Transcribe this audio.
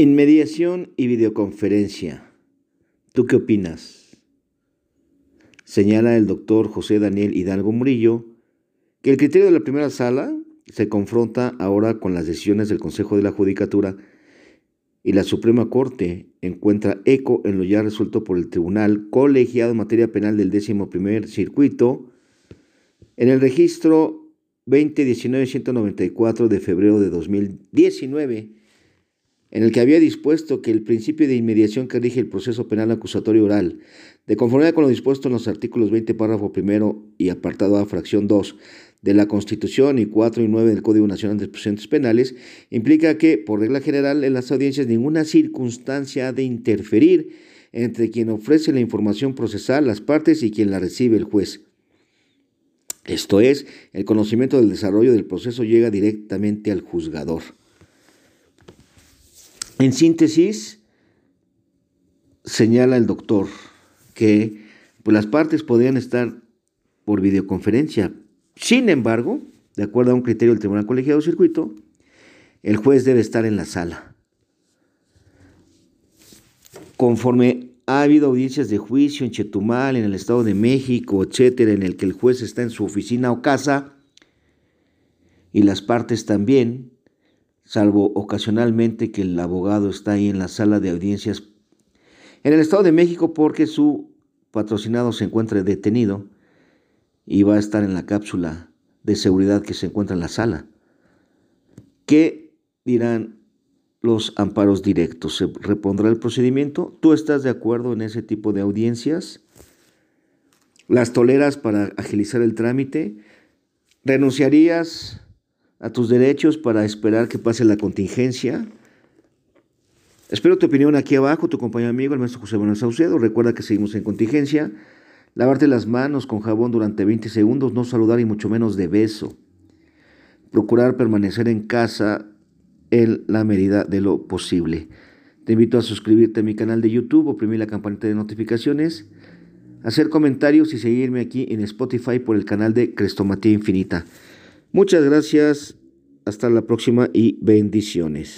Inmediación y videoconferencia. ¿Tú qué opinas? Señala el doctor José Daniel Hidalgo Murillo que el criterio de la primera sala se confronta ahora con las decisiones del Consejo de la Judicatura y la Suprema Corte encuentra eco en lo ya resuelto por el Tribunal Colegiado en materia penal del décimo primer circuito en el registro 2019-194 de febrero de 2019 en el que había dispuesto que el principio de inmediación que rige el proceso penal acusatorio oral, de conformidad con lo dispuesto en los artículos 20, párrafo primero y apartado A, fracción 2 de la Constitución y 4 y 9 del Código Nacional de Procedimientos Penales, implica que, por regla general, en las audiencias ninguna circunstancia ha de interferir entre quien ofrece la información procesal, las partes y quien la recibe el juez. Esto es, el conocimiento del desarrollo del proceso llega directamente al juzgador. En síntesis, señala el doctor que pues, las partes podrían estar por videoconferencia. Sin embargo, de acuerdo a un criterio del Tribunal Colegiado Circuito, el juez debe estar en la sala. Conforme ha habido audiencias de juicio en Chetumal, en el Estado de México, etcétera, en el que el juez está en su oficina o casa y las partes también, salvo ocasionalmente que el abogado está ahí en la sala de audiencias en el Estado de México porque su patrocinado se encuentra detenido y va a estar en la cápsula de seguridad que se encuentra en la sala. ¿Qué dirán los amparos directos? ¿Se repondrá el procedimiento? ¿Tú estás de acuerdo en ese tipo de audiencias? ¿Las toleras para agilizar el trámite? ¿Renunciarías a tus derechos para esperar que pase la contingencia. Espero tu opinión aquí abajo, tu compañero amigo, el maestro José Manuel Saucedo. Recuerda que seguimos en contingencia. Lavarte las manos con jabón durante 20 segundos, no saludar y mucho menos de beso. Procurar permanecer en casa en la medida de lo posible. Te invito a suscribirte a mi canal de YouTube, oprimir la campanita de notificaciones, hacer comentarios y seguirme aquí en Spotify por el canal de Crestomatía Infinita. Muchas gracias, hasta la próxima y bendiciones.